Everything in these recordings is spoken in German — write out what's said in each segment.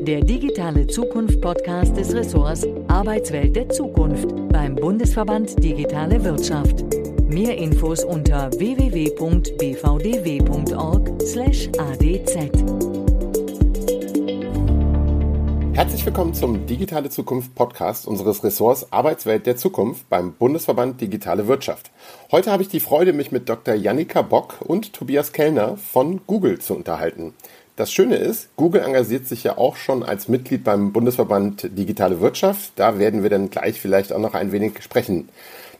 der digitale Zukunft-Podcast des Ressorts Arbeitswelt der Zukunft beim Bundesverband Digitale Wirtschaft. Mehr Infos unter www.bvdw.org/adz. Herzlich willkommen zum Digitale Zukunft Podcast unseres Ressorts Arbeitswelt der Zukunft beim Bundesverband Digitale Wirtschaft. Heute habe ich die Freude, mich mit Dr. Jannika Bock und Tobias Kellner von Google zu unterhalten. Das Schöne ist, Google engagiert sich ja auch schon als Mitglied beim Bundesverband Digitale Wirtschaft. Da werden wir dann gleich vielleicht auch noch ein wenig sprechen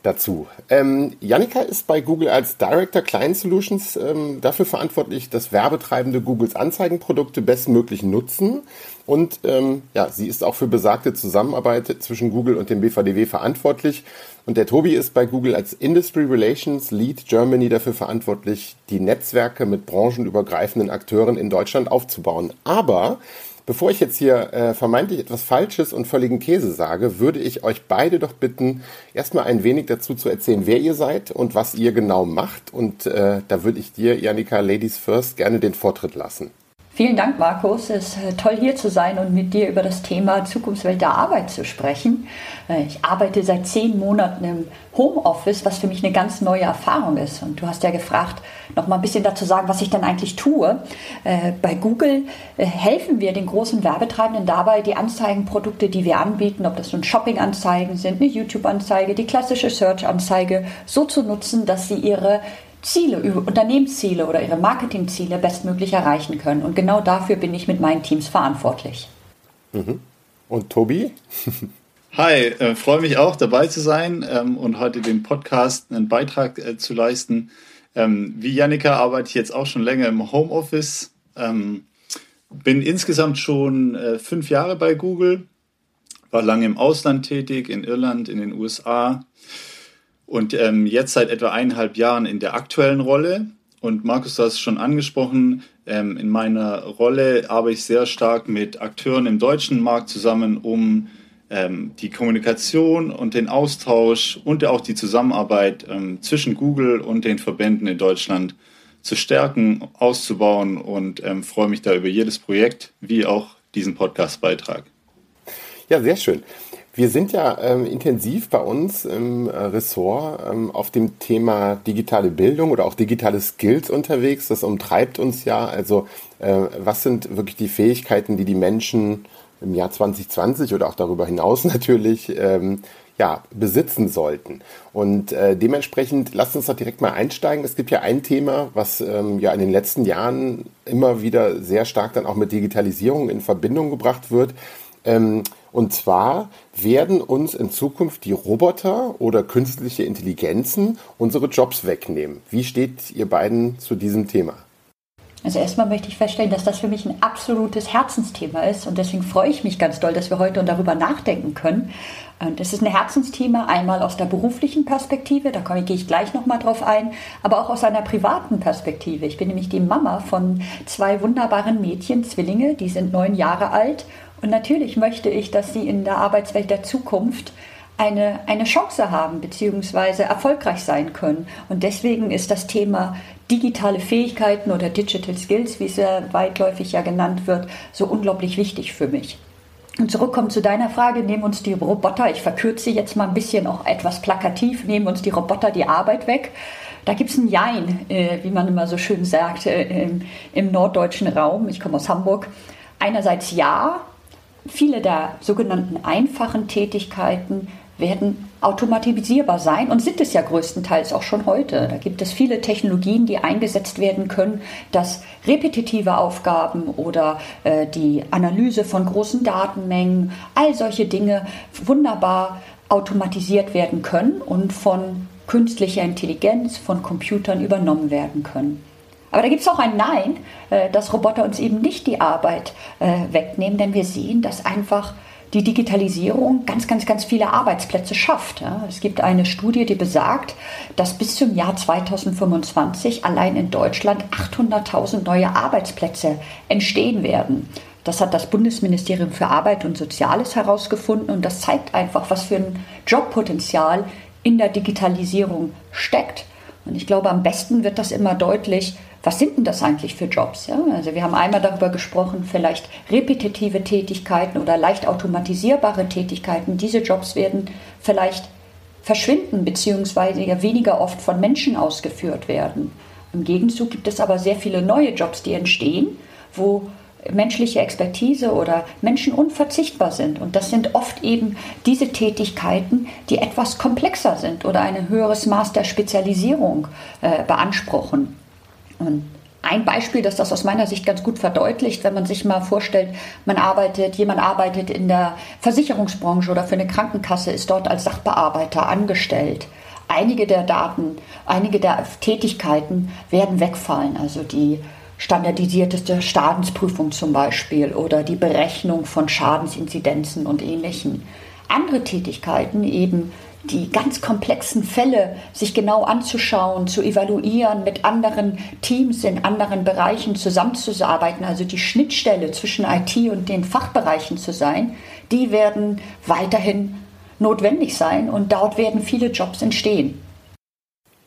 dazu. Ähm, Janika ist bei Google als Director Client Solutions ähm, dafür verantwortlich, dass Werbetreibende Googles Anzeigenprodukte bestmöglich nutzen. Und ähm, ja, sie ist auch für besagte Zusammenarbeit zwischen Google und dem BVDW verantwortlich. Und der Tobi ist bei Google als Industry Relations Lead Germany dafür verantwortlich, die Netzwerke mit branchenübergreifenden Akteuren in Deutschland aufzubauen. Aber Bevor ich jetzt hier äh, vermeintlich etwas Falsches und völligen Käse sage, würde ich euch beide doch bitten, erstmal ein wenig dazu zu erzählen, wer ihr seid und was ihr genau macht. Und äh, da würde ich dir, Janika, Ladies First, gerne den Vortritt lassen. Vielen Dank, Markus. Es ist äh, toll hier zu sein und mit dir über das Thema Zukunftswelt der Arbeit zu sprechen. Äh, ich arbeite seit zehn Monaten im Homeoffice, was für mich eine ganz neue Erfahrung ist. Und du hast ja gefragt, noch mal ein bisschen dazu sagen, was ich dann eigentlich tue. Äh, bei Google helfen wir den großen Werbetreibenden dabei, die Anzeigenprodukte, die wir anbieten, ob das nun Shopping-Anzeigen sind, eine YouTube-Anzeige, die klassische Search-Anzeige, so zu nutzen, dass sie ihre Ziele, Unternehmensziele oder ihre Marketingziele bestmöglich erreichen können. Und genau dafür bin ich mit meinen Teams verantwortlich. Mhm. Und Tobi? Hi, äh, freue mich auch dabei zu sein ähm, und heute den Podcast einen Beitrag äh, zu leisten. Ähm, wie Janika arbeite ich jetzt auch schon länger im Homeoffice. Ähm, bin insgesamt schon äh, fünf Jahre bei Google, war lange im Ausland tätig, in Irland, in den USA, und ähm, jetzt seit etwa eineinhalb Jahren in der aktuellen Rolle. Und Markus, du hast es schon angesprochen, ähm, in meiner Rolle arbeite ich sehr stark mit Akteuren im deutschen Markt zusammen, um ähm, die Kommunikation und den Austausch und auch die Zusammenarbeit ähm, zwischen Google und den Verbänden in Deutschland zu stärken, auszubauen und ähm, freue mich da über jedes Projekt, wie auch diesen Podcastbeitrag. Ja, sehr schön. Wir sind ja ähm, intensiv bei uns im äh, Ressort ähm, auf dem Thema digitale Bildung oder auch digitale Skills unterwegs. Das umtreibt uns ja. Also äh, was sind wirklich die Fähigkeiten, die die Menschen im Jahr 2020 oder auch darüber hinaus natürlich ähm, ja, besitzen sollten. Und äh, dementsprechend lasst uns doch direkt mal einsteigen. Es gibt ja ein Thema, was ähm, ja in den letzten Jahren immer wieder sehr stark dann auch mit Digitalisierung in Verbindung gebracht wird. Ähm, und zwar werden uns in Zukunft die Roboter oder künstliche Intelligenzen unsere Jobs wegnehmen. Wie steht ihr beiden zu diesem Thema? Also erstmal möchte ich feststellen, dass das für mich ein absolutes Herzensthema ist und deswegen freue ich mich ganz doll, dass wir heute darüber nachdenken können. Und es ist ein Herzensthema einmal aus der beruflichen Perspektive, da gehe ich gleich nochmal drauf ein, aber auch aus einer privaten Perspektive. Ich bin nämlich die Mama von zwei wunderbaren Mädchen, Zwillinge, die sind neun Jahre alt und natürlich möchte ich, dass sie in der Arbeitswelt der Zukunft eine, eine Chance haben bzw. erfolgreich sein können. Und deswegen ist das Thema digitale Fähigkeiten oder Digital Skills, wie es ja weitläufig ja genannt wird, so unglaublich wichtig für mich. Und zurückkommen zu deiner Frage, nehmen uns die Roboter, ich verkürze jetzt mal ein bisschen auch etwas plakativ, nehmen uns die Roboter die Arbeit weg. Da gibt es ein Jein, äh, wie man immer so schön sagt, äh, im, im norddeutschen Raum. Ich komme aus Hamburg. Einerseits ja, Viele der sogenannten einfachen Tätigkeiten werden automatisierbar sein und sind es ja größtenteils auch schon heute. Da gibt es viele Technologien, die eingesetzt werden können, dass repetitive Aufgaben oder äh, die Analyse von großen Datenmengen, all solche Dinge wunderbar automatisiert werden können und von künstlicher Intelligenz, von Computern übernommen werden können. Aber da gibt es auch ein Nein, äh, dass Roboter uns eben nicht die Arbeit äh, wegnehmen, denn wir sehen, dass einfach die Digitalisierung ganz, ganz, ganz viele Arbeitsplätze schafft. Es gibt eine Studie, die besagt, dass bis zum Jahr 2025 allein in Deutschland 800.000 neue Arbeitsplätze entstehen werden. Das hat das Bundesministerium für Arbeit und Soziales herausgefunden und das zeigt einfach, was für ein Jobpotenzial in der Digitalisierung steckt. Und ich glaube, am besten wird das immer deutlich, was sind denn das eigentlich für Jobs? Ja? Also wir haben einmal darüber gesprochen, vielleicht repetitive Tätigkeiten oder leicht automatisierbare Tätigkeiten. Diese Jobs werden vielleicht verschwinden ja weniger oft von Menschen ausgeführt werden. Im Gegenzug gibt es aber sehr viele neue Jobs, die entstehen, wo menschliche Expertise oder Menschen unverzichtbar sind. Und das sind oft eben diese Tätigkeiten, die etwas komplexer sind oder ein höheres Maß der Spezialisierung äh, beanspruchen. Und ein Beispiel, das das aus meiner Sicht ganz gut verdeutlicht, wenn man sich mal vorstellt, man arbeitet, jemand arbeitet in der Versicherungsbranche oder für eine Krankenkasse, ist dort als Sachbearbeiter angestellt. Einige der Daten, einige der Tätigkeiten werden wegfallen. Also die standardisierteste Schadensprüfung zum Beispiel oder die Berechnung von Schadensinzidenzen und ähnlichen. Andere Tätigkeiten, eben die ganz komplexen Fälle sich genau anzuschauen, zu evaluieren, mit anderen Teams in anderen Bereichen zusammenzuarbeiten, also die Schnittstelle zwischen IT und den Fachbereichen zu sein, die werden weiterhin notwendig sein und dort werden viele Jobs entstehen.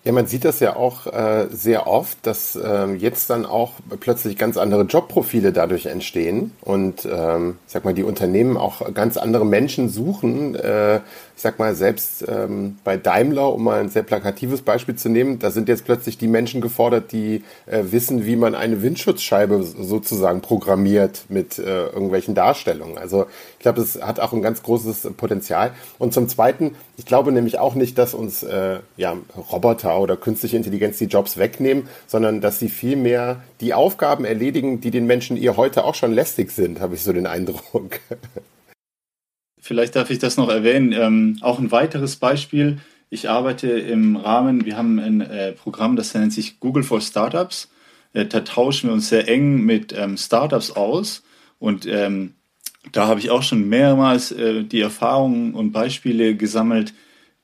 Ja, man sieht das ja auch äh, sehr oft, dass ähm, jetzt dann auch plötzlich ganz andere Jobprofile dadurch entstehen und ähm, sag mal, die Unternehmen auch ganz andere Menschen suchen. Äh, ich sag mal, selbst ähm, bei Daimler, um mal ein sehr plakatives Beispiel zu nehmen, da sind jetzt plötzlich die Menschen gefordert, die äh, wissen, wie man eine Windschutzscheibe sozusagen programmiert mit äh, irgendwelchen Darstellungen. Also ich glaube, das hat auch ein ganz großes Potenzial. Und zum Zweiten, ich glaube nämlich auch nicht, dass uns äh, ja, Roboter oder künstliche Intelligenz die Jobs wegnehmen, sondern dass sie vielmehr die Aufgaben erledigen, die den Menschen ihr heute auch schon lästig sind, habe ich so den Eindruck. Vielleicht darf ich das noch erwähnen. Ähm, auch ein weiteres Beispiel. Ich arbeite im Rahmen, wir haben ein äh, Programm, das nennt sich Google for Startups. Äh, da tauschen wir uns sehr eng mit ähm, Startups aus. Und ähm, da habe ich auch schon mehrmals äh, die Erfahrungen und Beispiele gesammelt,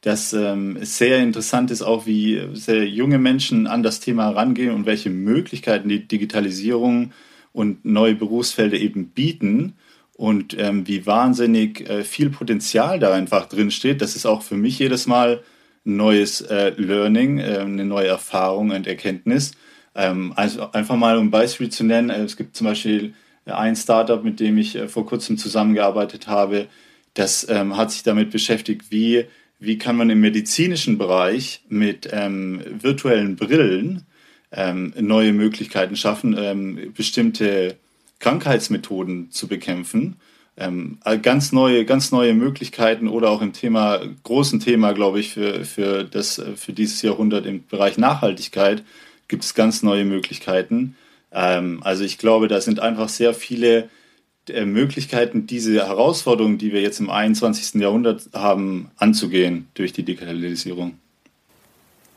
dass ähm, es sehr interessant ist, auch wie sehr junge Menschen an das Thema herangehen und welche Möglichkeiten die Digitalisierung und neue Berufsfelder eben bieten und ähm, wie wahnsinnig äh, viel Potenzial da einfach drin steht. Das ist auch für mich jedes Mal ein neues äh, Learning, äh, eine neue Erfahrung und Erkenntnis. Ähm, also einfach mal um ein Beispiel zu nennen, äh, es gibt zum Beispiel ein Startup, mit dem ich äh, vor kurzem zusammengearbeitet habe, das ähm, hat sich damit beschäftigt, wie wie kann man im medizinischen Bereich mit ähm, virtuellen Brillen ähm, neue Möglichkeiten schaffen, ähm, bestimmte Krankheitsmethoden zu bekämpfen. Ähm, ganz neue, ganz neue Möglichkeiten oder auch im Thema, großen Thema, glaube ich, für, für, das, für dieses Jahrhundert im Bereich Nachhaltigkeit gibt es ganz neue Möglichkeiten. Ähm, also ich glaube, da sind einfach sehr viele äh, Möglichkeiten, diese Herausforderungen, die wir jetzt im 21. Jahrhundert haben, anzugehen durch die Digitalisierung.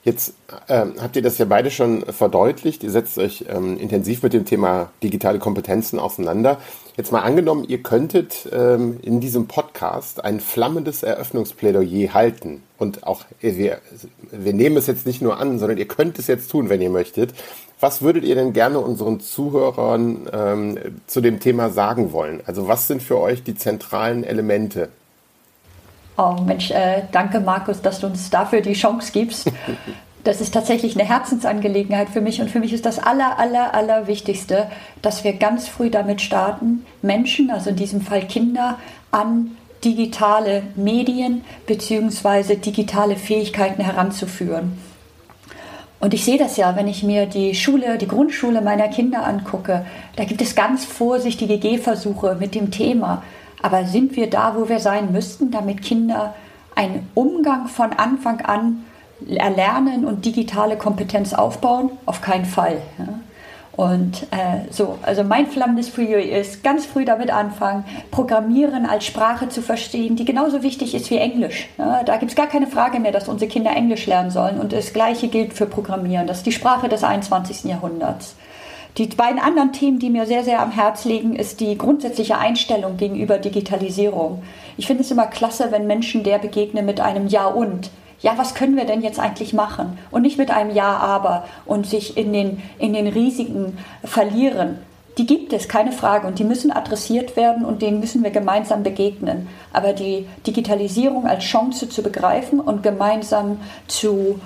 Jetzt ähm, habt ihr das ja beide schon verdeutlicht. Ihr setzt euch ähm, intensiv mit dem Thema digitale Kompetenzen auseinander. Jetzt mal angenommen, ihr könntet ähm, in diesem Podcast ein flammendes Eröffnungsplädoyer halten. Und auch, wir, wir nehmen es jetzt nicht nur an, sondern ihr könnt es jetzt tun, wenn ihr möchtet. Was würdet ihr denn gerne unseren Zuhörern ähm, zu dem Thema sagen wollen? Also was sind für euch die zentralen Elemente? Oh Mensch, äh, danke Markus, dass du uns dafür die Chance gibst. Das ist tatsächlich eine Herzensangelegenheit für mich und für mich ist das aller, aller, aller Wichtigste, dass wir ganz früh damit starten, Menschen, also in diesem Fall Kinder, an digitale Medien bzw. digitale Fähigkeiten heranzuführen. Und ich sehe das ja, wenn ich mir die Schule, die Grundschule meiner Kinder angucke. Da gibt es ganz vorsichtige Gehversuche mit dem Thema. Aber sind wir da, wo wir sein müssten, damit Kinder einen Umgang von Anfang an erlernen und digitale Kompetenz aufbauen? Auf keinen Fall. Ja. Und äh, so, also mein flammendes Plädoyer ist, ganz früh damit anfangen, Programmieren als Sprache zu verstehen, die genauso wichtig ist wie Englisch. Ja, da gibt es gar keine Frage mehr, dass unsere Kinder Englisch lernen sollen. Und das Gleiche gilt für Programmieren. Das ist die Sprache des 21. Jahrhunderts. Die beiden anderen Themen, die mir sehr, sehr am Herz liegen, ist die grundsätzliche Einstellung gegenüber Digitalisierung. Ich finde es immer klasse, wenn Menschen der begegnen mit einem Ja und ja, was können wir denn jetzt eigentlich machen? Und nicht mit einem Ja, aber und sich in den, in den Risiken verlieren. Die gibt es, keine Frage, und die müssen adressiert werden und denen müssen wir gemeinsam begegnen. Aber die Digitalisierung als Chance zu begreifen und gemeinsam zu,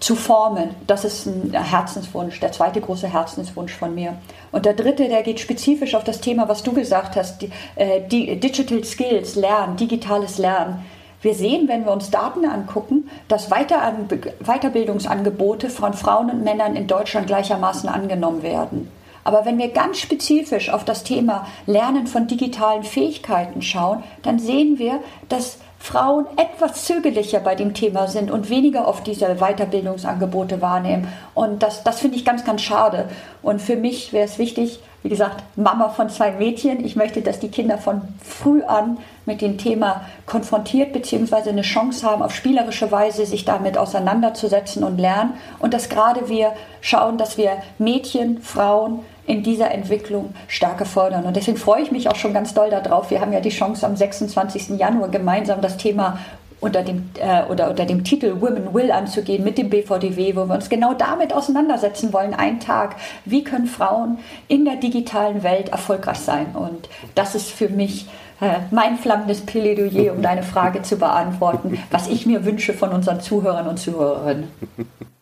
zu formen. Das ist ein Herzenswunsch, der zweite große Herzenswunsch von mir. Und der dritte, der geht spezifisch auf das Thema, was du gesagt hast, die, äh, die Digital Skills, Lernen, digitales Lernen. Wir sehen, wenn wir uns Daten angucken, dass Weiterbildungsangebote von Frauen und Männern in Deutschland gleichermaßen angenommen werden. Aber wenn wir ganz spezifisch auf das Thema Lernen von digitalen Fähigkeiten schauen, dann sehen wir, dass Frauen etwas zögerlicher bei dem Thema sind und weniger oft diese Weiterbildungsangebote wahrnehmen. Und das, das finde ich ganz, ganz schade. Und für mich wäre es wichtig, wie gesagt, Mama von zwei Mädchen. Ich möchte, dass die Kinder von früh an mit dem Thema konfrontiert bzw. eine Chance haben, auf spielerische Weise sich damit auseinanderzusetzen und lernen. Und dass gerade wir schauen, dass wir Mädchen, Frauen in dieser Entwicklung stärker fördern. Und deswegen freue ich mich auch schon ganz doll darauf. Wir haben ja die Chance, am 26. Januar gemeinsam das Thema unter dem, äh, oder unter dem Titel Women Will anzugehen mit dem BVDW, wo wir uns genau damit auseinandersetzen wollen, einen Tag, wie können Frauen in der digitalen Welt erfolgreich sein. Und das ist für mich äh, mein flammendes Plädoyer, um deine Frage zu beantworten, was ich mir wünsche von unseren Zuhörern und Zuhörerinnen.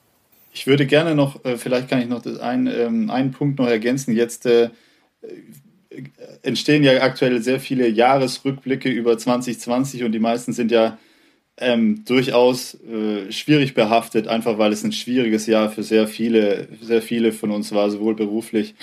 Ich würde gerne noch, äh, vielleicht kann ich noch ein, ähm, einen Punkt noch ergänzen. Jetzt äh, entstehen ja aktuell sehr viele Jahresrückblicke über 2020 und die meisten sind ja ähm, durchaus äh, schwierig behaftet, einfach weil es ein schwieriges Jahr für sehr viele, sehr viele von uns war, sowohl beruflich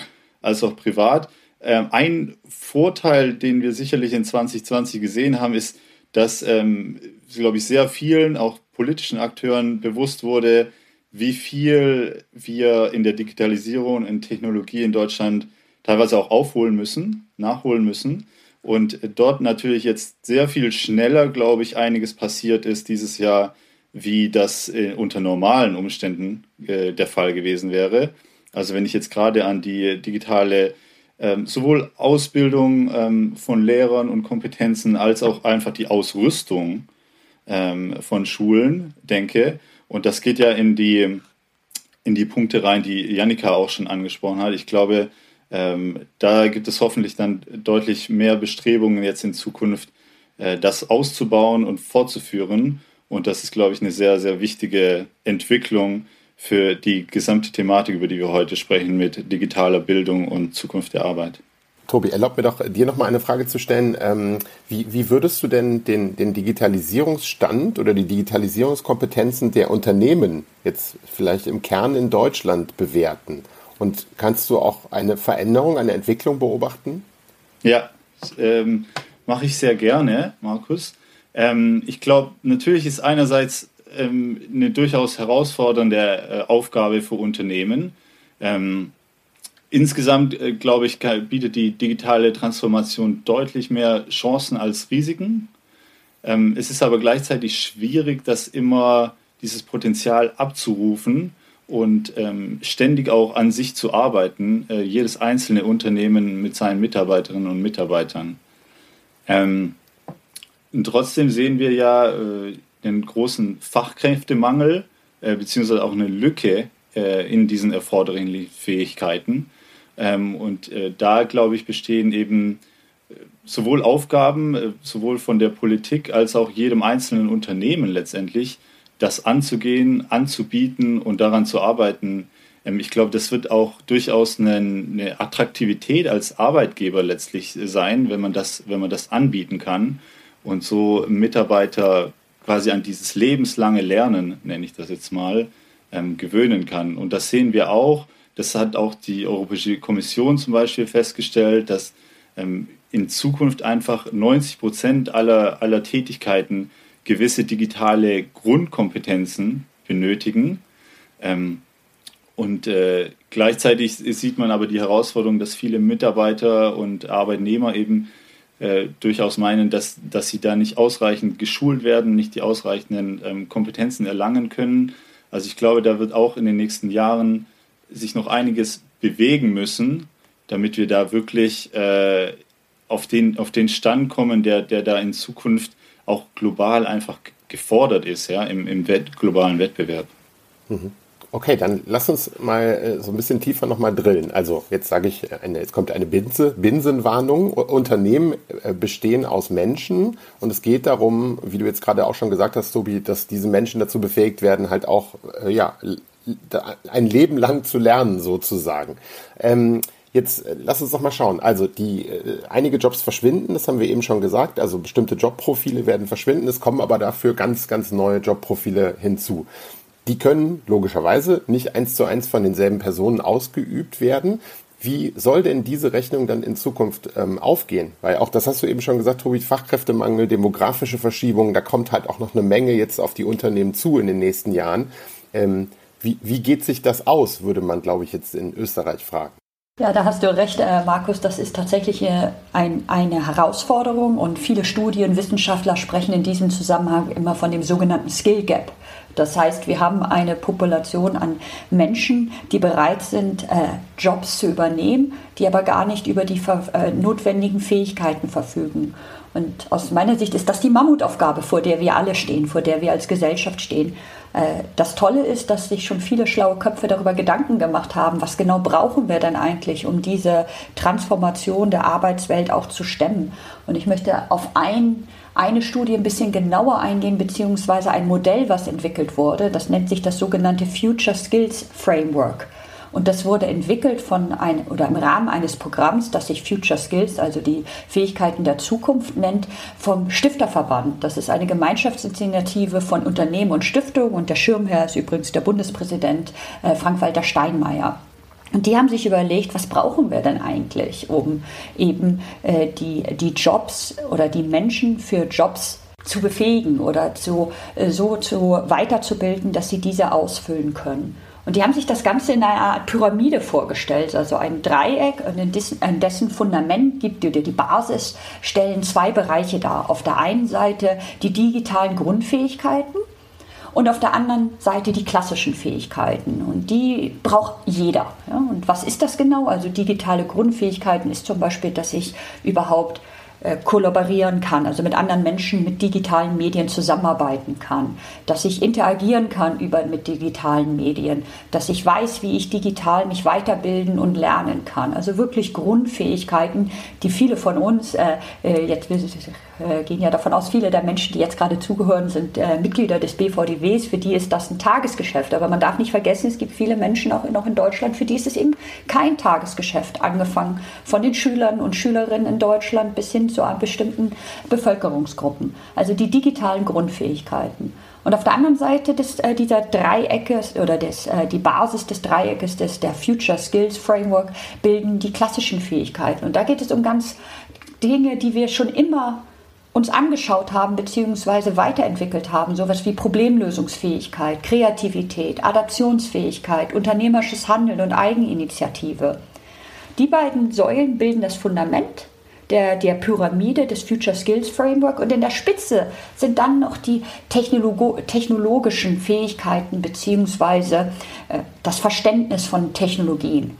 als auch privat. Ähm, ein Vorteil, den wir sicherlich in 2020 gesehen haben, ist, dass, ähm, glaube ich, sehr vielen, auch politischen Akteuren bewusst wurde, wie viel wir in der Digitalisierung, in Technologie in Deutschland teilweise auch aufholen müssen, nachholen müssen und dort natürlich jetzt sehr viel schneller, glaube ich, einiges passiert ist dieses Jahr, wie das äh, unter normalen Umständen äh, der Fall gewesen wäre. Also wenn ich jetzt gerade an die digitale ähm, sowohl Ausbildung ähm, von Lehrern und Kompetenzen als auch einfach die Ausrüstung ähm, von Schulen denke, und das geht ja in die, in die Punkte rein, die Janika auch schon angesprochen hat. Ich glaube, ähm, da gibt es hoffentlich dann deutlich mehr Bestrebungen jetzt in Zukunft, äh, das auszubauen und fortzuführen. Und das ist, glaube ich, eine sehr, sehr wichtige Entwicklung für die gesamte Thematik, über die wir heute sprechen, mit digitaler Bildung und Zukunft der Arbeit. Tobi, erlaub mir doch, dir noch mal eine Frage zu stellen. Ähm, wie, wie, würdest du denn den, den, Digitalisierungsstand oder die Digitalisierungskompetenzen der Unternehmen jetzt vielleicht im Kern in Deutschland bewerten? Und kannst du auch eine Veränderung, eine Entwicklung beobachten? Ja, ähm, mache ich sehr gerne, Markus. Ähm, ich glaube, natürlich ist einerseits ähm, eine durchaus herausfordernde äh, Aufgabe für Unternehmen. Insgesamt, äh, glaube ich, bietet die digitale Transformation deutlich mehr Chancen als Risiken. Ähm, es ist aber gleichzeitig schwierig, das immer dieses Potenzial abzurufen und ähm, ständig auch an sich zu arbeiten, äh, jedes einzelne Unternehmen mit seinen Mitarbeiterinnen und Mitarbeitern. Ähm, und trotzdem sehen wir ja äh, den großen Fachkräftemangel äh, beziehungsweise auch eine Lücke äh, in diesen erforderlichen Fähigkeiten. Ähm, und äh, da, glaube ich, bestehen eben äh, sowohl Aufgaben, sowohl von der Politik als auch jedem einzelnen Unternehmen letztendlich, das anzugehen, anzubieten und daran zu arbeiten. Ähm, ich glaube, das wird auch durchaus eine, eine, Attraktivität als Arbeitgeber letztlich sein, wenn man das, wenn man das anbieten kann und so Mitarbeiter quasi an dieses lebenslange Lernen, nenne ich das jetzt mal, ähm, gewöhnen kann. Und das sehen wir auch. Das hat auch die Europäische Kommission zum Beispiel festgestellt, dass ähm, in Zukunft einfach 90 Prozent aller, aller Tätigkeiten gewisse digitale Grundkompetenzen benötigen. Ähm, und äh, gleichzeitig sieht man aber die Herausforderung, dass viele Mitarbeiter und Arbeitnehmer eben äh, durchaus meinen, dass, dass sie da nicht ausreichend geschult werden, nicht die ausreichenden ähm, Kompetenzen erlangen können. Also ich glaube, da wird auch in den nächsten Jahren sich noch einiges bewegen müssen, damit wir da wirklich äh, auf, den, auf den Stand kommen, der, der da in Zukunft auch global einfach gefordert ist, ja, im, im Wett, globalen Wettbewerb. Mhm. Okay, dann lass uns mal äh, so ein bisschen tiefer nochmal drillen. Also jetzt sage ich, eine, jetzt kommt eine Binse, Binsenwarnung. Unternehmen äh, bestehen aus Menschen und es geht darum, wie du jetzt gerade auch schon gesagt hast, Tobi, dass diese Menschen dazu befähigt werden, halt auch äh, ja ein Leben lang zu lernen sozusagen. Ähm, Jetzt äh, lass uns doch mal schauen. Also die äh, einige Jobs verschwinden, das haben wir eben schon gesagt. Also bestimmte Jobprofile werden verschwinden. Es kommen aber dafür ganz, ganz neue Jobprofile hinzu. Die können logischerweise nicht eins zu eins von denselben Personen ausgeübt werden. Wie soll denn diese Rechnung dann in Zukunft ähm, aufgehen? Weil auch das hast du eben schon gesagt, Tobi, Fachkräftemangel, demografische Verschiebungen, da kommt halt auch noch eine Menge jetzt auf die Unternehmen zu in den nächsten Jahren. Ähm, wie, wie geht sich das aus, würde man, glaube ich, jetzt in Österreich fragen. Ja, da hast du recht, äh, Markus. Das ist tatsächlich äh, ein, eine Herausforderung und viele Studien, Wissenschaftler sprechen in diesem Zusammenhang immer von dem sogenannten Skill Gap. Das heißt, wir haben eine Population an Menschen, die bereit sind, äh, Jobs zu übernehmen, die aber gar nicht über die äh, notwendigen Fähigkeiten verfügen. Und aus meiner Sicht ist das die Mammutaufgabe, vor der wir alle stehen, vor der wir als Gesellschaft stehen. Äh, das Tolle ist, dass sich schon viele schlaue Köpfe darüber Gedanken gemacht haben, was genau brauchen wir denn eigentlich, um diese Transformation der Arbeitswelt auch zu stemmen. Und ich möchte auf ein, eine Studie ein bisschen genauer eingehen, beziehungsweise ein Modell, was entwickelt wurde. Das nennt sich das sogenannte Future Skills Framework. Und das wurde entwickelt von ein, oder im Rahmen eines Programms, das sich Future Skills, also die Fähigkeiten der Zukunft nennt, vom Stifterverband. Das ist eine Gemeinschaftsinitiative von Unternehmen und Stiftungen und der Schirmherr ist übrigens der Bundespräsident äh, Frank-Walter Steinmeier. Und die haben sich überlegt, was brauchen wir denn eigentlich, um eben äh, die, die Jobs oder die Menschen für Jobs zu befähigen oder zu, äh, so zu weiterzubilden, dass sie diese ausfüllen können. Und die haben sich das Ganze in einer Art Pyramide vorgestellt, also ein Dreieck, und in dessen, in dessen Fundament gibt dir die Basis, stellen zwei Bereiche dar. Auf der einen Seite die digitalen Grundfähigkeiten und auf der anderen Seite die klassischen Fähigkeiten. Und die braucht jeder. Ja? Und was ist das genau? Also digitale Grundfähigkeiten ist zum Beispiel, dass ich überhaupt äh, kollaborieren kann, also mit anderen Menschen mit digitalen Medien zusammenarbeiten kann, dass ich interagieren kann über, mit digitalen Medien, dass ich weiß, wie ich digital mich weiterbilden und lernen kann. Also wirklich Grundfähigkeiten, die viele von uns, äh, äh jetzt äh, gehen ja davon aus, viele der Menschen, die jetzt gerade zugehören, sind äh, Mitglieder des BVDWs, für die ist das ein Tagesgeschäft. Aber man darf nicht vergessen, es gibt viele Menschen auch noch in Deutschland, für die ist es eben kein Tagesgeschäft, angefangen von den Schülern und Schülerinnen in Deutschland bis hin zu bestimmten Bevölkerungsgruppen. Also die digitalen Grundfähigkeiten. Und auf der anderen Seite des, äh, dieser Dreiecke oder des, äh, die Basis des Dreieckes des, der Future Skills Framework bilden die klassischen Fähigkeiten. Und da geht es um ganz Dinge, die wir schon immer uns angeschaut haben bzw. weiterentwickelt haben, sowas wie Problemlösungsfähigkeit, Kreativität, Adaptionsfähigkeit, unternehmerisches Handeln und Eigeninitiative. Die beiden Säulen bilden das Fundament der, der Pyramide des Future Skills Framework und in der Spitze sind dann noch die Technologo technologischen Fähigkeiten bzw. Äh, das Verständnis von Technologien.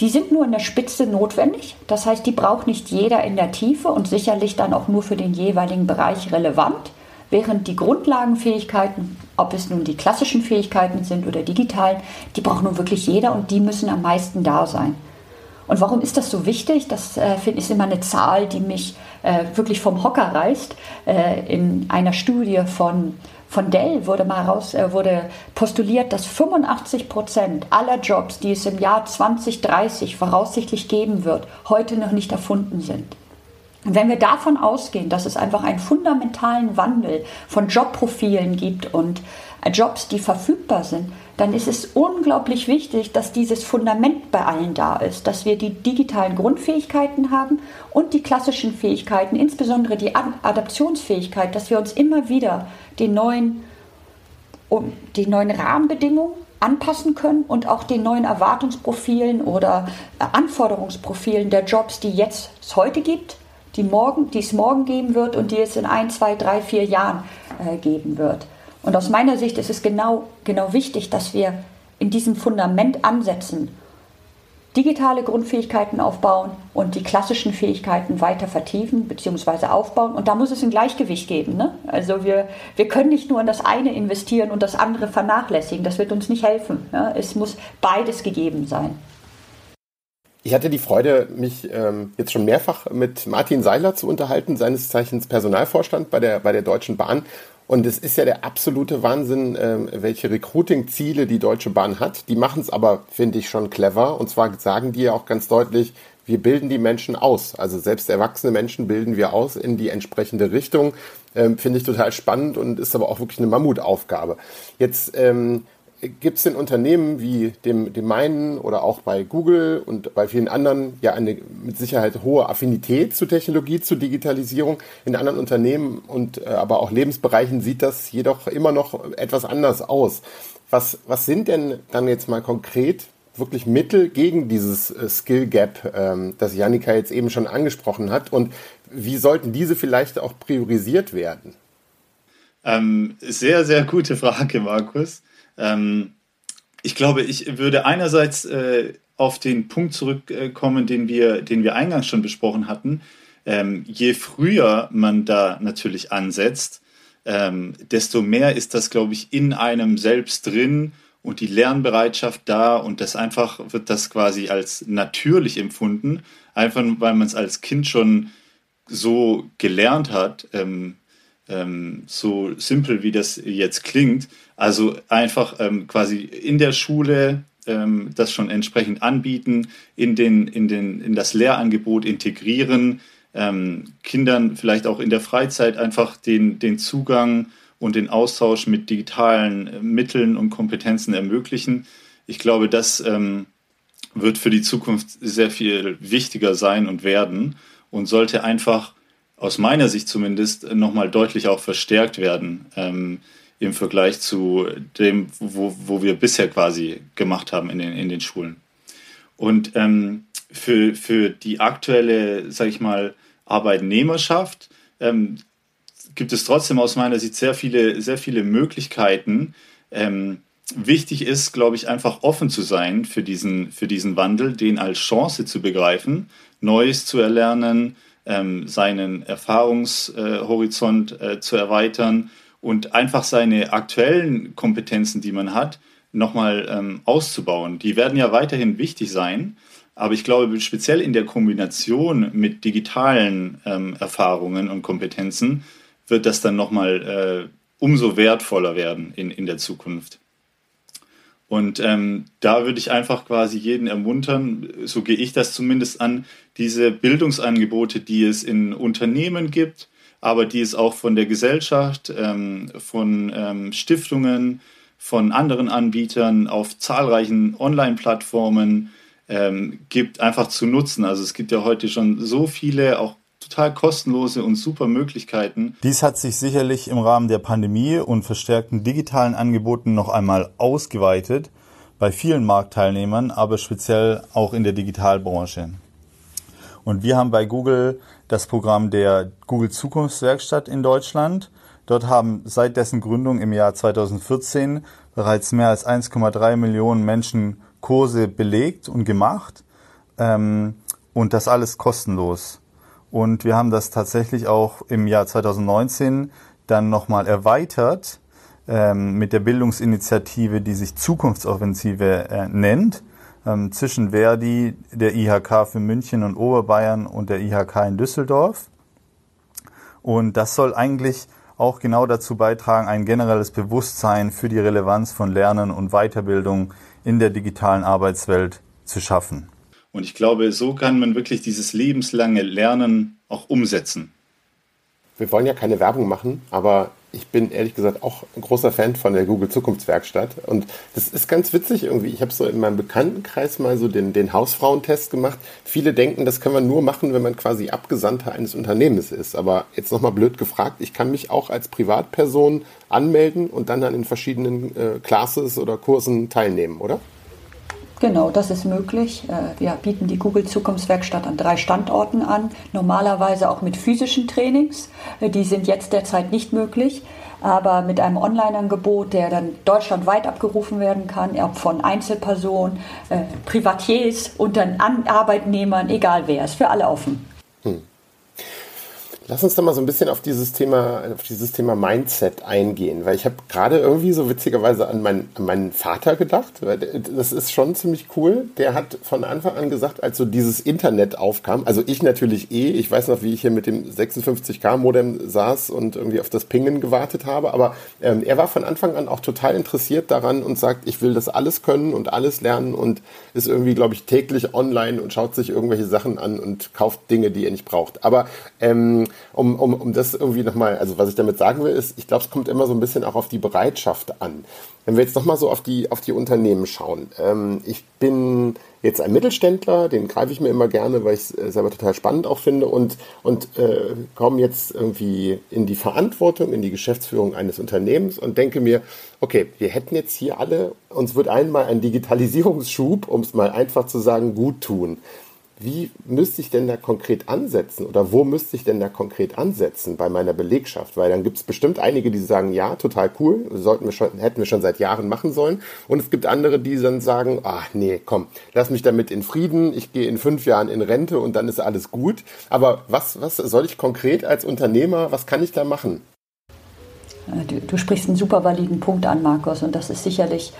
Die sind nur in der Spitze notwendig, das heißt, die braucht nicht jeder in der Tiefe und sicherlich dann auch nur für den jeweiligen Bereich relevant, während die Grundlagenfähigkeiten, ob es nun die klassischen Fähigkeiten sind oder digitalen, die braucht nun wirklich jeder und die müssen am meisten da sein. Und warum ist das so wichtig? Das äh, ist immer eine Zahl, die mich äh, wirklich vom Hocker reißt. Äh, in einer Studie von, von Dell wurde mal raus, äh, wurde postuliert, dass 85 Prozent aller Jobs, die es im Jahr 2030 voraussichtlich geben wird, heute noch nicht erfunden sind. Und wenn wir davon ausgehen, dass es einfach einen fundamentalen Wandel von Jobprofilen gibt und äh, Jobs, die verfügbar sind, dann ist es unglaublich wichtig, dass dieses Fundament bei allen da ist, dass wir die digitalen Grundfähigkeiten haben und die klassischen Fähigkeiten, insbesondere die Adaptionsfähigkeit, dass wir uns immer wieder den neuen, um, die neuen Rahmenbedingungen anpassen können und auch den neuen Erwartungsprofilen oder äh, Anforderungsprofilen der Jobs, die jetzt es heute gibt, die, morgen, es morgen geben wird und die es in ein, zwei, drei, vier Jahren äh, geben wird. Und aus meiner Sicht ist es genau, genau wichtig, dass wir in diesem Fundament ansetzen. digitale Grundfähigkeiten aufbauen und die klassischen Fähigkeiten weiter vertiefen bzw. aufbauen. Und da muss es ein Gleichgewicht geben. Ne? Also wir, wir können nicht nur in das eine investieren und das andere vernachlässigen. Das wird uns nicht helfen. Ja? Es muss beides gegeben sein. Ich hatte die Freude, mich ähm, jetzt schon mehrfach mit Martin Seiler zu unterhalten, seines Zeichens Personalvorstand bei der, bei der Deutschen Bahn. Und es ist ja der absolute Wahnsinn, ähm, welche Recruiting-Ziele die Deutsche Bahn hat. Die machen es aber, finde ich, schon clever. Und zwar sagen die ja auch ganz deutlich, wir bilden die Menschen aus. Also selbst erwachsene Menschen bilden wir aus in die entsprechende Richtung. Ähm, finde ich total spannend und ist aber auch wirklich eine Mammutaufgabe. Jetzt ähm, gibt es in Unternehmen wie dem, dem meinen oder auch bei Google und bei vielen anderen ja eine mit Sicherheit hohe Affinität zu Technologie, zu Digitalisierung. In anderen Unternehmen und äh, aber auch Lebensbereichen sieht das jedoch immer noch etwas anders aus. Was, was sind denn dann jetzt mal konkret wirklich Mittel gegen dieses äh, Skill Gap, ähm, das Janika jetzt eben schon angesprochen hat? Und wie sollten diese vielleicht auch priorisiert werden? Ähm, sehr, sehr gute Frage, Markus. Ähm, ich glaube, ich würde einerseits äh, auf den Punkt zurückkommen, den wir, den wir eingangs schon besprochen hatten. Ähm, je früher man da natürlich ansetzt, ähm, desto mehr ist das, glaube ich, in einem selbst drin und die Lernbereitschaft da und das einfach wird das quasi als natürlich empfunden, einfach weil man es als Kind schon so gelernt hat, ähm, ähm, so simpel wie das jetzt klingt, also einfach ähm, quasi in der Schule ähm, das schon entsprechend anbieten, in, den, in, den, in das Lehrangebot integrieren, ähm, Kindern vielleicht auch in der Freizeit einfach den, den Zugang und den Austausch mit digitalen äh, Mitteln und Kompetenzen ermöglichen. Ich glaube, das ähm, wird für die Zukunft sehr viel wichtiger sein und werden und sollte einfach aus meiner Sicht zumindest nochmal deutlich auch verstärkt werden. Ähm, im Vergleich zu dem, wo, wo wir bisher quasi gemacht haben in den, in den Schulen. Und ähm, für, für die aktuelle, sage ich mal, Arbeitnehmerschaft ähm, gibt es trotzdem aus meiner Sicht sehr viele, sehr viele Möglichkeiten. Ähm, wichtig ist, glaube ich, einfach offen zu sein für diesen, für diesen Wandel, den als Chance zu begreifen, Neues zu erlernen, ähm, seinen Erfahrungshorizont äh, zu erweitern und einfach seine aktuellen Kompetenzen, die man hat, nochmal ähm, auszubauen. Die werden ja weiterhin wichtig sein, aber ich glaube, speziell in der Kombination mit digitalen ähm, Erfahrungen und Kompetenzen wird das dann nochmal äh, umso wertvoller werden in, in der Zukunft. Und ähm, da würde ich einfach quasi jeden ermuntern, so gehe ich das zumindest an, diese Bildungsangebote, die es in Unternehmen gibt, aber die es auch von der Gesellschaft, ähm, von ähm, Stiftungen, von anderen Anbietern auf zahlreichen Online-Plattformen ähm, gibt, einfach zu nutzen. Also es gibt ja heute schon so viele auch total kostenlose und super Möglichkeiten. Dies hat sich sicherlich im Rahmen der Pandemie und verstärkten digitalen Angeboten noch einmal ausgeweitet bei vielen Marktteilnehmern, aber speziell auch in der Digitalbranche. Und wir haben bei Google das Programm der Google Zukunftswerkstatt in Deutschland. Dort haben seit dessen Gründung im Jahr 2014 bereits mehr als 1,3 Millionen Menschen Kurse belegt und gemacht. Ähm, und das alles kostenlos. Und wir haben das tatsächlich auch im Jahr 2019 dann nochmal erweitert ähm, mit der Bildungsinitiative, die sich Zukunftsoffensive äh, nennt ähm, zwischen Verdi, der IHK für München und Oberbayern und der IHK in Düsseldorf. Und das soll eigentlich auch genau dazu beitragen, ein generelles Bewusstsein für die Relevanz von Lernen und Weiterbildung in der digitalen Arbeitswelt zu schaffen. Und ich glaube, so kann man wirklich dieses lebenslange Lernen auch umsetzen. Wir wollen ja keine Werbung machen, aber ich bin ehrlich gesagt auch ein großer Fan von der Google Zukunftswerkstatt. Und das ist ganz witzig irgendwie. Ich habe so in meinem Bekanntenkreis mal so den, den Hausfrauentest gemacht. Viele denken, das können wir nur machen, wenn man quasi Abgesandter eines Unternehmens ist. Aber jetzt nochmal blöd gefragt, ich kann mich auch als Privatperson anmelden und dann an den verschiedenen äh, Classes oder Kursen teilnehmen, oder? Genau, das ist möglich. Äh, wir bieten die Google Zukunftswerkstatt an drei Standorten an, normalerweise auch mit physischen Trainings. Äh, die sind jetzt derzeit nicht möglich. aber mit einem Online-Angebot, der dann deutschlandweit abgerufen werden kann, ob von Einzelpersonen, äh, Privatiers und dann Arbeitnehmern, egal wer, ist für alle offen. Lass uns doch mal so ein bisschen auf dieses Thema, auf dieses Thema Mindset eingehen, weil ich habe gerade irgendwie so witzigerweise an, mein, an meinen Vater gedacht. Das ist schon ziemlich cool. Der hat von Anfang an gesagt, als so dieses Internet aufkam, also ich natürlich eh, ich weiß noch, wie ich hier mit dem 56K-Modem saß und irgendwie auf das Pingen gewartet habe, aber ähm, er war von Anfang an auch total interessiert daran und sagt, ich will das alles können und alles lernen und ist irgendwie, glaube ich, täglich online und schaut sich irgendwelche Sachen an und kauft Dinge, die er nicht braucht. Aber ähm, um, um, um das irgendwie nochmal, also was ich damit sagen will, ist, ich glaube, es kommt immer so ein bisschen auch auf die Bereitschaft an. Wenn wir jetzt nochmal so auf die, auf die Unternehmen schauen. Ähm, ich bin jetzt ein Mittelständler, den greife ich mir immer gerne, weil ich es äh, selber total spannend auch finde und, und äh, komme jetzt irgendwie in die Verantwortung, in die Geschäftsführung eines Unternehmens und denke mir, okay, wir hätten jetzt hier alle, uns wird einmal ein Digitalisierungsschub, um es mal einfach zu sagen, gut tun wie müsste ich denn da konkret ansetzen oder wo müsste ich denn da konkret ansetzen bei meiner Belegschaft? Weil dann gibt es bestimmt einige, die sagen, ja, total cool, sollten wir schon, hätten wir schon seit Jahren machen sollen. Und es gibt andere, die dann sagen, ach nee, komm, lass mich damit in Frieden, ich gehe in fünf Jahren in Rente und dann ist alles gut. Aber was, was soll ich konkret als Unternehmer, was kann ich da machen? Du, du sprichst einen super validen Punkt an, Markus, und das ist sicherlich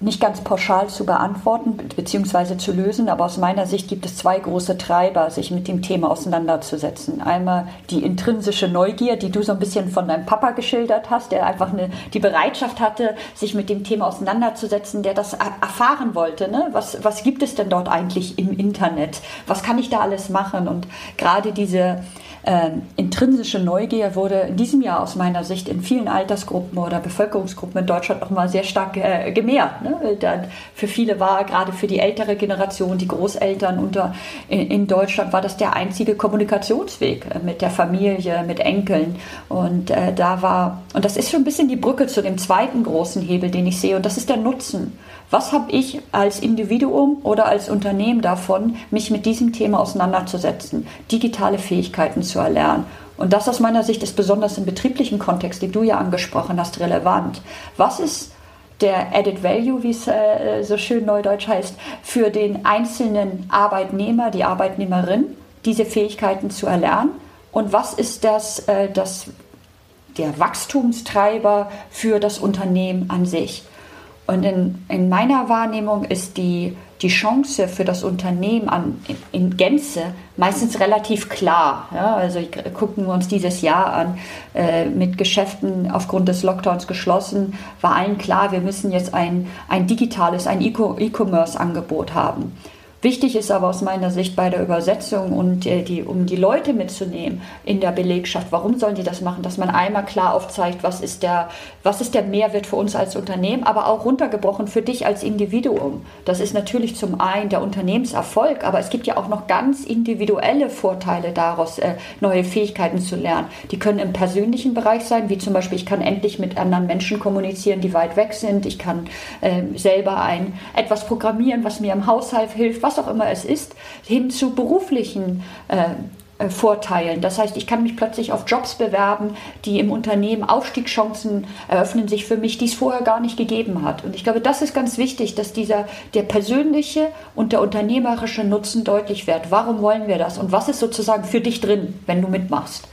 nicht ganz pauschal zu beantworten bzw. zu lösen, aber aus meiner Sicht gibt es zwei große Treiber, sich mit dem Thema auseinanderzusetzen. Einmal die intrinsische Neugier, die du so ein bisschen von deinem Papa geschildert hast, der einfach eine, die Bereitschaft hatte, sich mit dem Thema auseinanderzusetzen, der das erfahren wollte. Ne? Was, was gibt es denn dort eigentlich im Internet? Was kann ich da alles machen? Und gerade diese äh, intrinsische Neugier wurde in diesem Jahr aus meiner Sicht in vielen Altersgruppen oder Bevölkerungsgruppen in Deutschland noch mal sehr stark äh, gemehrt. Ne? Da, für viele war, gerade für die ältere Generation, die Großeltern unter, in, in Deutschland, war das der einzige Kommunikationsweg äh, mit der Familie, mit Enkeln. Und äh, da war, und das ist schon ein bisschen die Brücke zu dem zweiten großen Hebel, den ich sehe, und das ist der Nutzen. Was habe ich als Individuum oder als Unternehmen davon, mich mit diesem Thema auseinanderzusetzen, digitale Fähigkeiten zu erlernen? Und das aus meiner Sicht ist besonders im betrieblichen Kontext, den du ja angesprochen hast, relevant. Was ist der Added Value, wie es äh, so schön neudeutsch heißt, für den einzelnen Arbeitnehmer, die Arbeitnehmerin, diese Fähigkeiten zu erlernen? Und was ist das, äh, das der Wachstumstreiber für das Unternehmen an sich? Und in, in meiner Wahrnehmung ist die, die Chance für das Unternehmen an, in, in Gänze meistens relativ klar. Ja, also gucken wir uns dieses Jahr an, äh, mit Geschäften aufgrund des Lockdowns geschlossen, war allen klar, wir müssen jetzt ein, ein digitales, ein E-Commerce-Angebot haben. Wichtig ist aber aus meiner Sicht bei der Übersetzung und äh, die, um die Leute mitzunehmen in der Belegschaft, warum sollen die das machen, dass man einmal klar aufzeigt, was ist der, was ist der Mehrwert für uns als Unternehmen, aber auch runtergebrochen für dich als Individuum. Das ist natürlich zum einen der Unternehmenserfolg, aber es gibt ja auch noch ganz individuelle Vorteile daraus, äh, neue Fähigkeiten zu lernen. Die können im persönlichen Bereich sein, wie zum Beispiel, ich kann endlich mit anderen Menschen kommunizieren, die weit weg sind. Ich kann äh, selber ein, etwas programmieren, was mir im Haushalt hilft, was auch immer es ist, hin zu beruflichen äh, äh, Vorteilen. Das heißt, ich kann mich plötzlich auf Jobs bewerben, die im Unternehmen Aufstiegschancen eröffnen sich für mich, die es vorher gar nicht gegeben hat. Und ich glaube, das ist ganz wichtig, dass dieser der persönliche und der unternehmerische Nutzen deutlich wird. Warum wollen wir das? Und was ist sozusagen für dich drin, wenn du mitmachst?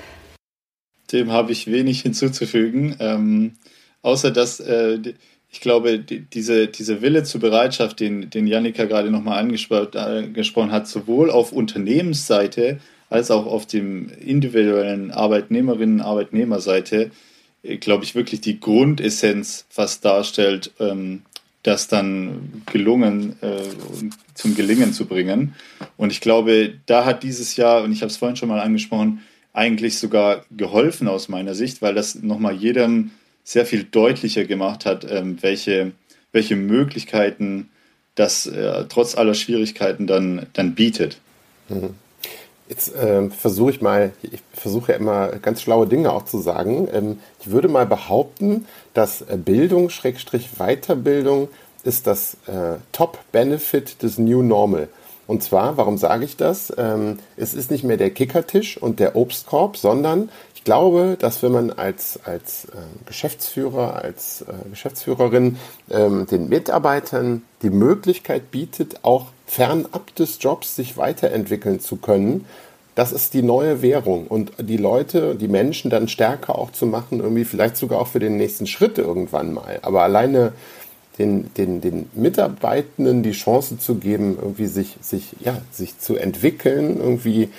Dem habe ich wenig hinzuzufügen, ähm, außer dass äh, ich glaube, die, diese, diese Wille zur Bereitschaft, den, den Janika gerade nochmal angesprochen hat, sowohl auf Unternehmensseite als auch auf dem individuellen Arbeitnehmerinnen- Arbeitnehmerseite, äh, glaube ich, wirklich die Grundessenz fast darstellt, ähm, das dann gelungen, äh, zum Gelingen zu bringen. Und ich glaube, da hat dieses Jahr, und ich habe es vorhin schon mal angesprochen, eigentlich sogar geholfen aus meiner Sicht, weil das nochmal jedem sehr viel deutlicher gemacht hat, ähm, welche, welche Möglichkeiten das äh, trotz aller Schwierigkeiten dann, dann bietet. Mhm. Jetzt äh, versuche ich mal, ich versuche ja immer ganz schlaue Dinge auch zu sagen. Ähm, ich würde mal behaupten, dass äh, Bildung, Schrägstrich Weiterbildung, ist das äh, Top-Benefit des New Normal. Und zwar, warum sage ich das? Ähm, es ist nicht mehr der Kickertisch und der Obstkorb, sondern ich glaube, dass wenn man als, als äh, Geschäftsführer, als äh, Geschäftsführerin ähm, den Mitarbeitern die Möglichkeit bietet, auch fernab des Jobs sich weiterentwickeln zu können, das ist die neue Währung und die Leute, die Menschen dann stärker auch zu machen, irgendwie vielleicht sogar auch für den nächsten Schritt irgendwann mal. Aber alleine den, den, den Mitarbeitenden die Chance zu geben, irgendwie sich, sich, ja, sich zu entwickeln, irgendwie,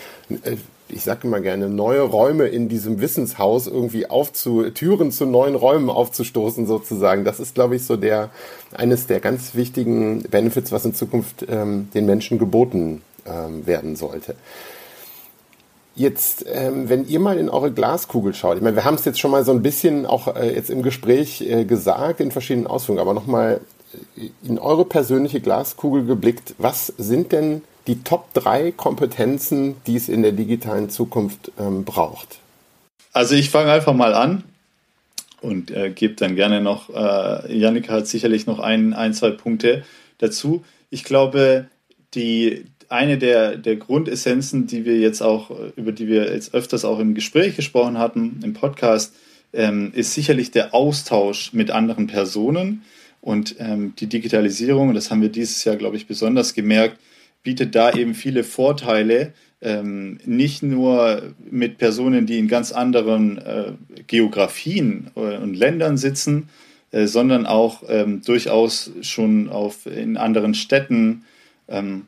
äh, ich sage immer gerne, neue Räume in diesem Wissenshaus irgendwie aufzu, Türen zu neuen Räumen aufzustoßen sozusagen. Das ist, glaube ich, so der, eines der ganz wichtigen Benefits, was in Zukunft ähm, den Menschen geboten ähm, werden sollte. Jetzt, ähm, wenn ihr mal in eure Glaskugel schaut, ich meine, wir haben es jetzt schon mal so ein bisschen auch äh, jetzt im Gespräch äh, gesagt in verschiedenen Ausführungen, aber nochmal äh, in eure persönliche Glaskugel geblickt, was sind denn die Top 3 Kompetenzen, die es in der digitalen Zukunft ähm, braucht? Also ich fange einfach mal an und äh, gebe dann gerne noch, äh, Janika hat sicherlich noch ein, ein, zwei Punkte dazu. Ich glaube, die, eine der, der Grundessenzen, die wir jetzt auch, über die wir jetzt öfters auch im Gespräch gesprochen hatten, im Podcast, ähm, ist sicherlich der Austausch mit anderen Personen. Und ähm, die Digitalisierung, das haben wir dieses Jahr, glaube ich, besonders gemerkt, bietet da eben viele Vorteile, ähm, nicht nur mit Personen, die in ganz anderen äh, Geografien äh, und Ländern sitzen, äh, sondern auch ähm, durchaus schon auf, in anderen Städten, ähm,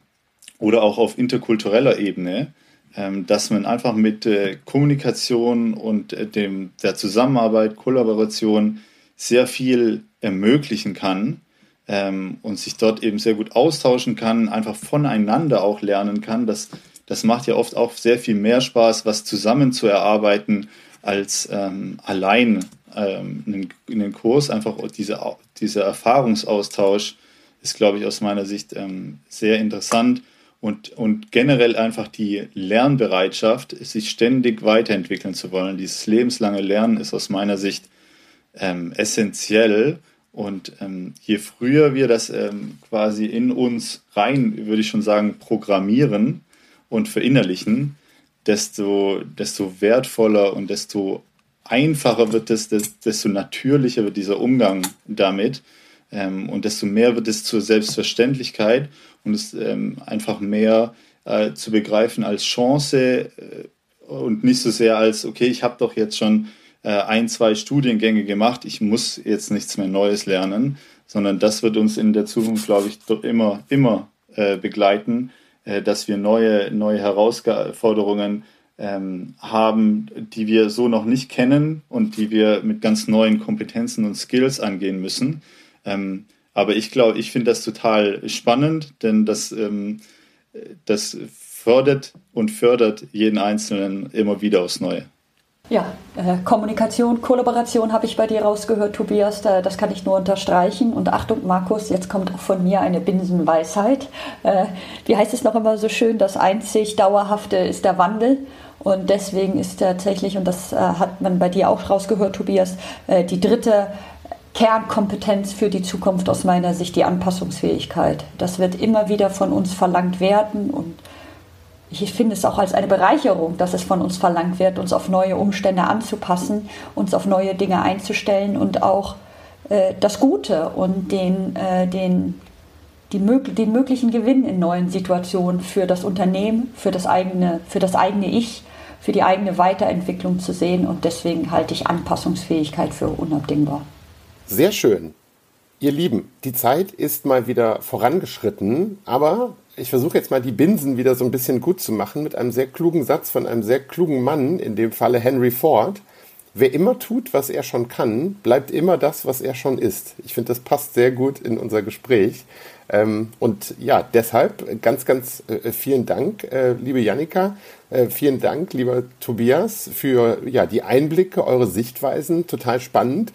oder auch auf interkultureller Ebene, ähm, dass man einfach mit äh, Kommunikation und äh, dem, der Zusammenarbeit, Kollaboration sehr viel ermöglichen kann ähm, und sich dort eben sehr gut austauschen kann, einfach voneinander auch lernen kann. Das, das macht ja oft auch sehr viel mehr Spaß, was zusammen zu erarbeiten, als ähm, allein ähm, in, in den Kurs. Einfach diese, dieser Erfahrungsaustausch ist, glaube ich, aus meiner Sicht ähm, sehr interessant und, und generell einfach die Lernbereitschaft, sich ständig weiterentwickeln zu wollen. Dieses lebenslange Lernen ist aus meiner Sicht ähm, essentiell. Und ähm, je früher wir das ähm, quasi in uns rein, würde ich schon sagen, programmieren und verinnerlichen, desto, desto wertvoller und desto einfacher wird es, desto natürlicher wird dieser Umgang damit. Ähm, und desto mehr wird es zur Selbstverständlichkeit und es ähm, einfach mehr äh, zu begreifen als Chance äh, und nicht so sehr als, okay, ich habe doch jetzt schon ein, zwei Studiengänge gemacht, ich muss jetzt nichts mehr Neues lernen, sondern das wird uns in der Zukunft, glaube ich, immer, immer äh, begleiten, äh, dass wir neue, neue Herausforderungen ähm, haben, die wir so noch nicht kennen und die wir mit ganz neuen Kompetenzen und Skills angehen müssen. Ähm, aber ich glaube, ich finde das total spannend, denn das, ähm, das fördert und fördert jeden Einzelnen immer wieder aufs Neue. Ja, äh, Kommunikation, Kollaboration habe ich bei dir rausgehört, Tobias. Da, das kann ich nur unterstreichen. Und Achtung, Markus, jetzt kommt auch von mir eine Binsenweisheit. Äh, wie heißt es noch immer so schön? Das einzig Dauerhafte ist der Wandel. Und deswegen ist tatsächlich, und das äh, hat man bei dir auch rausgehört, Tobias, äh, die dritte Kernkompetenz für die Zukunft aus meiner Sicht die Anpassungsfähigkeit. Das wird immer wieder von uns verlangt werden und ich finde es auch als eine Bereicherung, dass es von uns verlangt wird, uns auf neue Umstände anzupassen, uns auf neue Dinge einzustellen und auch äh, das Gute und den, äh, den, die, den möglichen Gewinn in neuen Situationen für das Unternehmen, für das eigene, für das eigene Ich, für die eigene Weiterentwicklung zu sehen. Und deswegen halte ich Anpassungsfähigkeit für unabdingbar. Sehr schön. Ihr Lieben, die Zeit ist mal wieder vorangeschritten, aber ich versuche jetzt mal die Binsen wieder so ein bisschen gut zu machen mit einem sehr klugen Satz von einem sehr klugen Mann, in dem Falle Henry Ford. Wer immer tut, was er schon kann, bleibt immer das, was er schon ist. Ich finde, das passt sehr gut in unser Gespräch. Ähm, und ja, deshalb ganz, ganz äh, vielen Dank, äh, liebe Janika. Äh, vielen Dank, lieber Tobias, für ja, die Einblicke, eure Sichtweisen. Total spannend.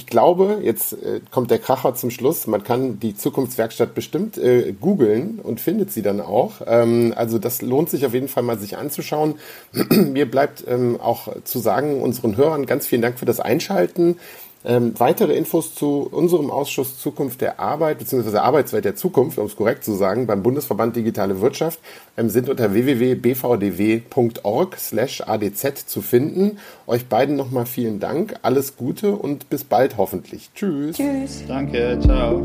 Ich glaube, jetzt äh, kommt der Kracher zum Schluss. Man kann die Zukunftswerkstatt bestimmt äh, googeln und findet sie dann auch. Ähm, also das lohnt sich auf jeden Fall mal sich anzuschauen. Mir bleibt ähm, auch zu sagen, unseren Hörern ganz vielen Dank für das Einschalten. Ähm, weitere Infos zu unserem Ausschuss Zukunft der Arbeit bzw. Arbeitswelt der Zukunft, um es korrekt zu sagen, beim Bundesverband Digitale Wirtschaft ähm, sind unter www.bvdw.org/adz zu finden. Euch beiden nochmal vielen Dank, alles Gute und bis bald hoffentlich. Tschüss. Tschüss. Danke, ciao.